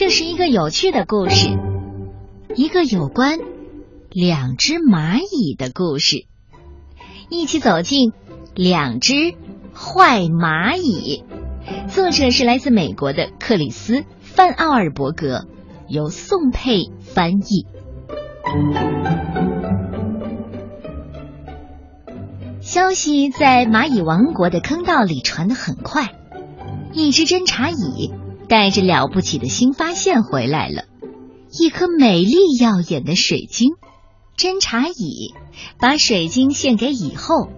这是一个有趣的故事，一个有关两只蚂蚁的故事。一起走进《两只坏蚂蚁》，作者是来自美国的克里斯·范奥尔伯格，由宋佩翻译。消息在蚂蚁王国的坑道里传得很快，一只侦察蚁带着了不起的新发现回来了，一颗美丽耀眼的水晶。侦察蚁把水晶献给蚁后，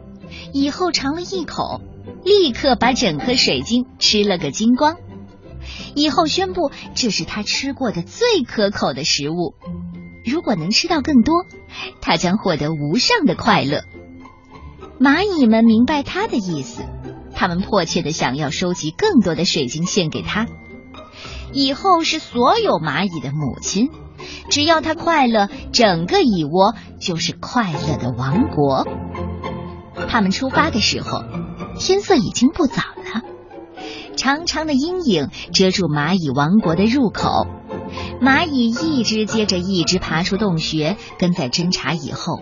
蚁后尝了一口，立刻把整颗水晶吃了个精光。蚁后宣布这是他吃过的最可口的食物，如果能吃到更多，他将获得无上的快乐。蚂蚁们明白他的意思，他们迫切的想要收集更多的水晶献给他。以后是所有蚂蚁的母亲，只要它快乐，整个蚁窝就是快乐的王国。他们出发的时候，天色已经不早了，长长的阴影遮住蚂蚁王国的入口。蚂蚁一只接着一只爬出洞穴，跟在侦察蚁后。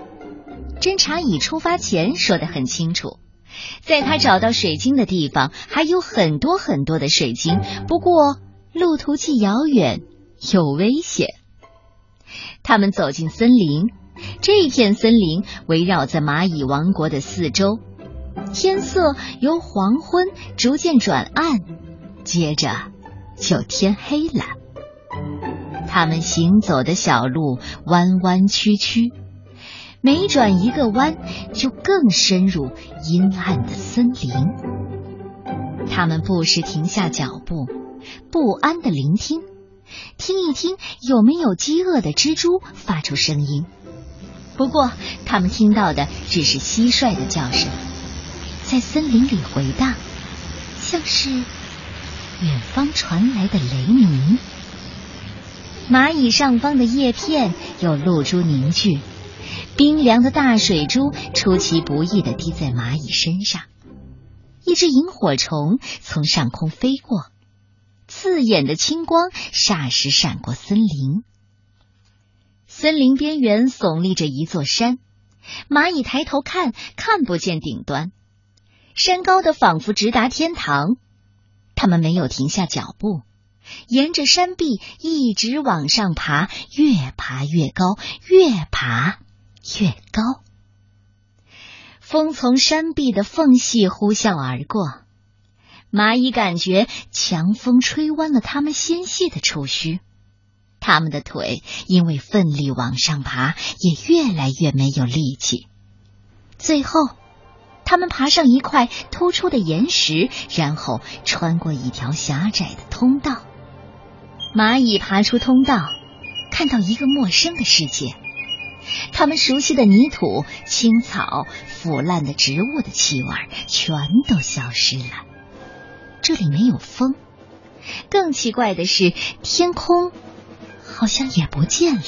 侦察蚁出发前说的很清楚，在他找到水晶的地方还有很多很多的水晶，不过路途既遥远又危险。他们走进森林，这片森林围绕在蚂蚁王国的四周。天色由黄昏逐渐转暗，接着就天黑了。他们行走的小路弯弯曲曲。每转一个弯，就更深入阴暗的森林。他们不时停下脚步，不安的聆听，听一听有没有饥饿的蜘蛛发出声音。不过，他们听到的只是蟋蟀的叫声，在森林里回荡，像是远方传来的雷鸣。蚂蚁上方的叶片有露珠凝聚。冰凉的大水珠出其不意的滴在蚂蚁身上，一只萤火虫从上空飞过，刺眼的青光霎时闪过森林。森林边缘耸立着一座山，蚂蚁抬头看，看不见顶端，山高的仿佛直达天堂。他们没有停下脚步，沿着山壁一直往上爬，越爬越高，越爬。越高，风从山壁的缝隙呼啸而过，蚂蚁感觉强风吹弯了它们纤细的触须，它们的腿因为奋力往上爬，也越来越没有力气。最后，它们爬上一块突出的岩石，然后穿过一条狭窄的通道。蚂蚁爬出通道，看到一个陌生的世界。他们熟悉的泥土、青草、腐烂的植物的气味全都消失了。这里没有风，更奇怪的是，天空好像也不见了。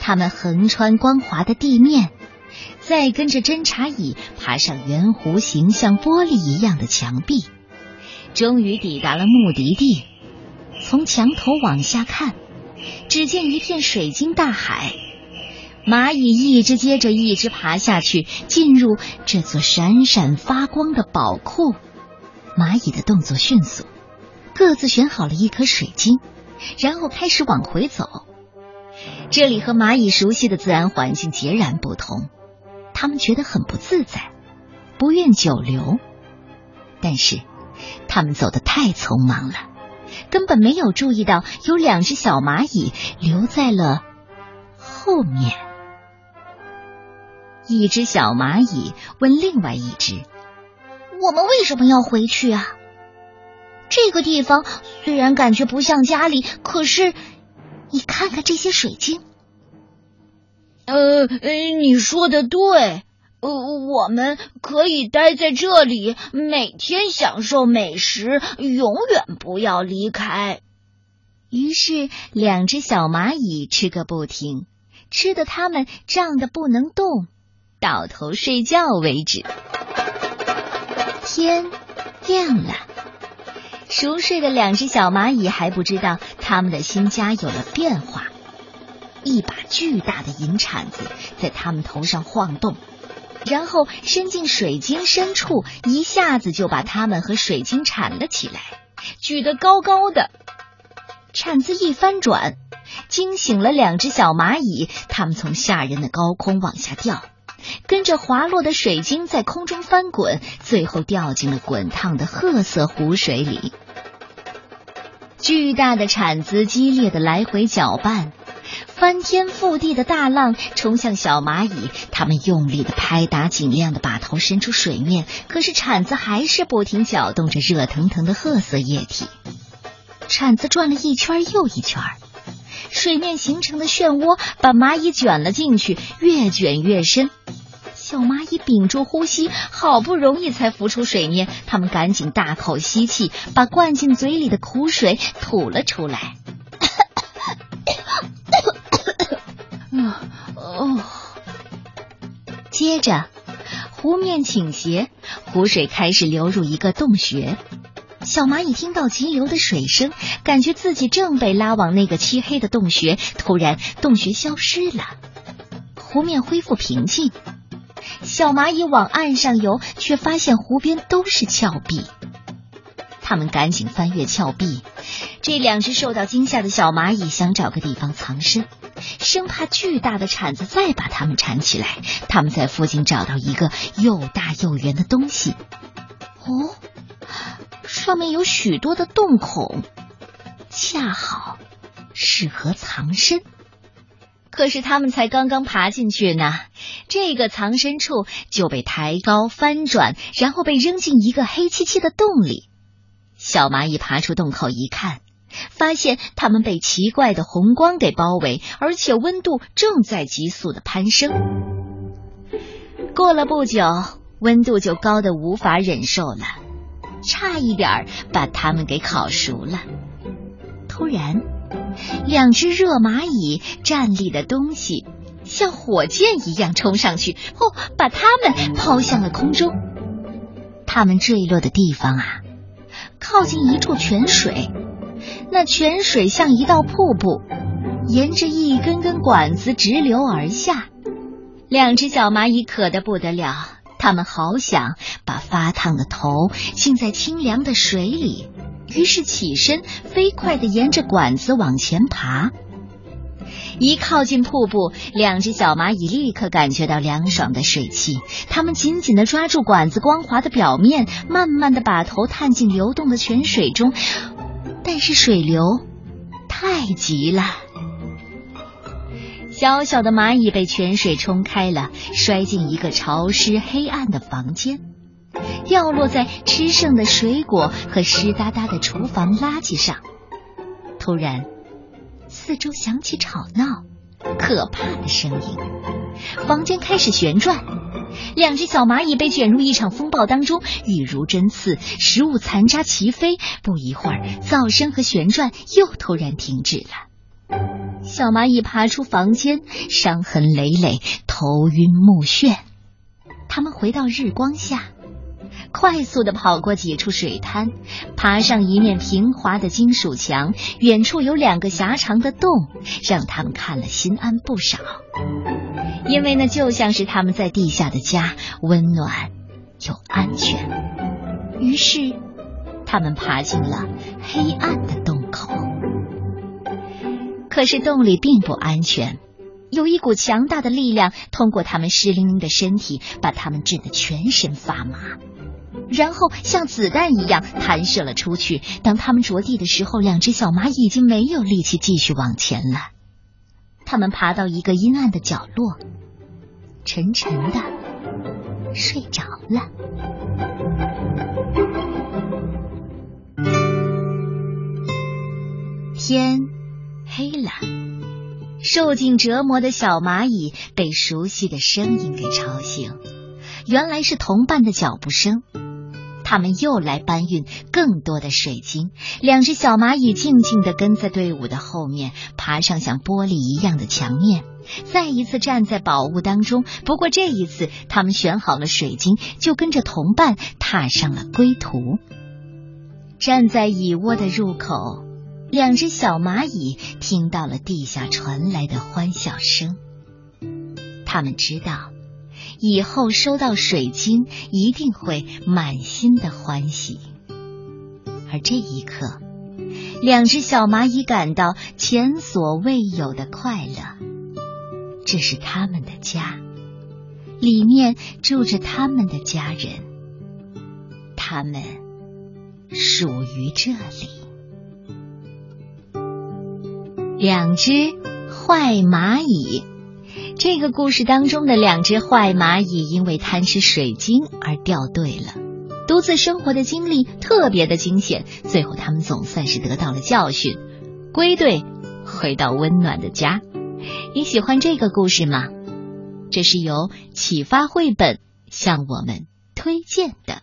他们横穿光滑的地面，再跟着侦察蚁爬上圆弧形、像玻璃一样的墙壁，终于抵达了目的地。从墙头往下看。只见一片水晶大海，蚂蚁一只接着一只爬下去，进入这座闪闪发光的宝库。蚂蚁的动作迅速，各自选好了一颗水晶，然后开始往回走。这里和蚂蚁熟悉的自然环境截然不同，他们觉得很不自在，不愿久留。但是，他们走得太匆忙了。根本没有注意到有两只小蚂蚁留在了后面。一只小蚂蚁问另外一只：“我们为什么要回去啊？这个地方虽然感觉不像家里，可是你看看这些水晶。”“呃，你说的对。”呃，我们可以待在这里，每天享受美食，永远不要离开。于是，两只小蚂蚁吃个不停，吃的它们胀得不能动，倒头睡觉为止。天亮了，熟睡的两只小蚂蚁还不知道他们的新家有了变化，一把巨大的银铲子在他们头上晃动，然后伸进水晶深处，一下子就把它们和水晶铲了起来，举得高高的。铲子一翻转，惊醒了两只小蚂蚁，它们从吓人的高空往下掉。跟着滑落的水晶在空中翻滚，最后掉进了滚烫的褐色湖水里。巨大的铲子激烈的来回搅拌，翻天覆地的大浪冲向小蚂蚁，它们用力的拍打，尽量的把头伸出水面，可是铲子还是不停搅动着热腾腾的褐色液体。铲子转了一圈又一圈。水面形成的漩涡把蚂蚁卷了进去，越卷越深。小蚂蚁屏住呼吸，好不容易才浮出水面。它们赶紧大口吸气，把灌进嘴里的苦水吐了出来。接着，湖面倾斜，湖水开始流入一个洞穴。小蚂蚁听到急流的水声，感觉自己正被拉往那个漆黑的洞穴。突然，洞穴消失了，湖面恢复平静。小蚂蚁往岸上游，却发现湖边都是峭壁。他们赶紧翻越峭壁。这两只受到惊吓的小蚂蚁想找个地方藏身，生怕巨大的铲子再把它们铲起来。他们在附近找到一个又大又圆的东西。哦。上面有许多的洞孔，恰好适合藏身。可是他们才刚刚爬进去呢，这个藏身处就被抬高、翻转，然后被扔进一个黑漆漆的洞里。小蚂蚁爬出洞口一看，发现它们被奇怪的红光给包围，而且温度正在急速的攀升。过了不久，温度就高的无法忍受了。差一点把它们给烤熟了。突然，两只热蚂蚁站立的东西像火箭一样冲上去，哦，把它们抛向了空中。它们坠落的地方啊，靠近一处泉水，那泉水像一道瀑布，沿着一根根管子直流而下。两只小蚂蚁渴得不得了。他们好想把发烫的头浸在清凉的水里，于是起身，飞快地沿着管子往前爬。一靠近瀑布，两只小蚂蚁立刻感觉到凉爽的水汽。它们紧紧地抓住管子光滑的表面，慢慢地把头探进流动的泉水中，但是水流太急了。小小的蚂蚁被泉水冲开了，摔进一个潮湿黑暗的房间，掉落在吃剩的水果和湿哒哒的厨房垃圾上。突然，四周响起吵闹、可怕的声音，房间开始旋转，两只小蚂蚁被卷入一场风暴当中，雨如针刺，食物残渣齐飞。不一会儿，噪声和旋转又突然停止了。小蚂蚁爬出房间，伤痕累累，头晕目眩。他们回到日光下，快速的跑过几处水滩，爬上一面平滑的金属墙。远处有两个狭长的洞，让他们看了心安不少，因为那就像是他们在地下的家，温暖又安全。于是，他们爬进了黑暗的洞口。可是洞里并不安全，有一股强大的力量通过他们湿淋淋的身体，把他们震得全身发麻，然后像子弹一样弹射了出去。当他们着地的时候，两只小蚂蚁已经没有力气继续往前了。他们爬到一个阴暗的角落，沉沉的睡着了。天。黑了，受尽折磨的小蚂蚁被熟悉的声音给吵醒，原来是同伴的脚步声。他们又来搬运更多的水晶。两只小蚂蚁静静地跟在队伍的后面，爬上像玻璃一样的墙面，再一次站在宝物当中。不过这一次，他们选好了水晶，就跟着同伴踏上了归途。站在蚁窝的入口，两只小蚂蚁听到了地下传来的欢笑声。他们知道，以后收到水晶一定会满心的欢喜。而这一刻，两只小蚂蚁感到前所未有的快乐。这是他们的家，里面住着他们的家人，他们属于这里。两只坏蚂蚁，这个故事当中的两只坏蚂蚁因为贪吃水晶而掉队了。独自生活的经历特别的惊险，最后他们总算是得到了教训，归队回到温暖的家。你喜欢这个故事吗？这是由启发绘本向我们推荐的。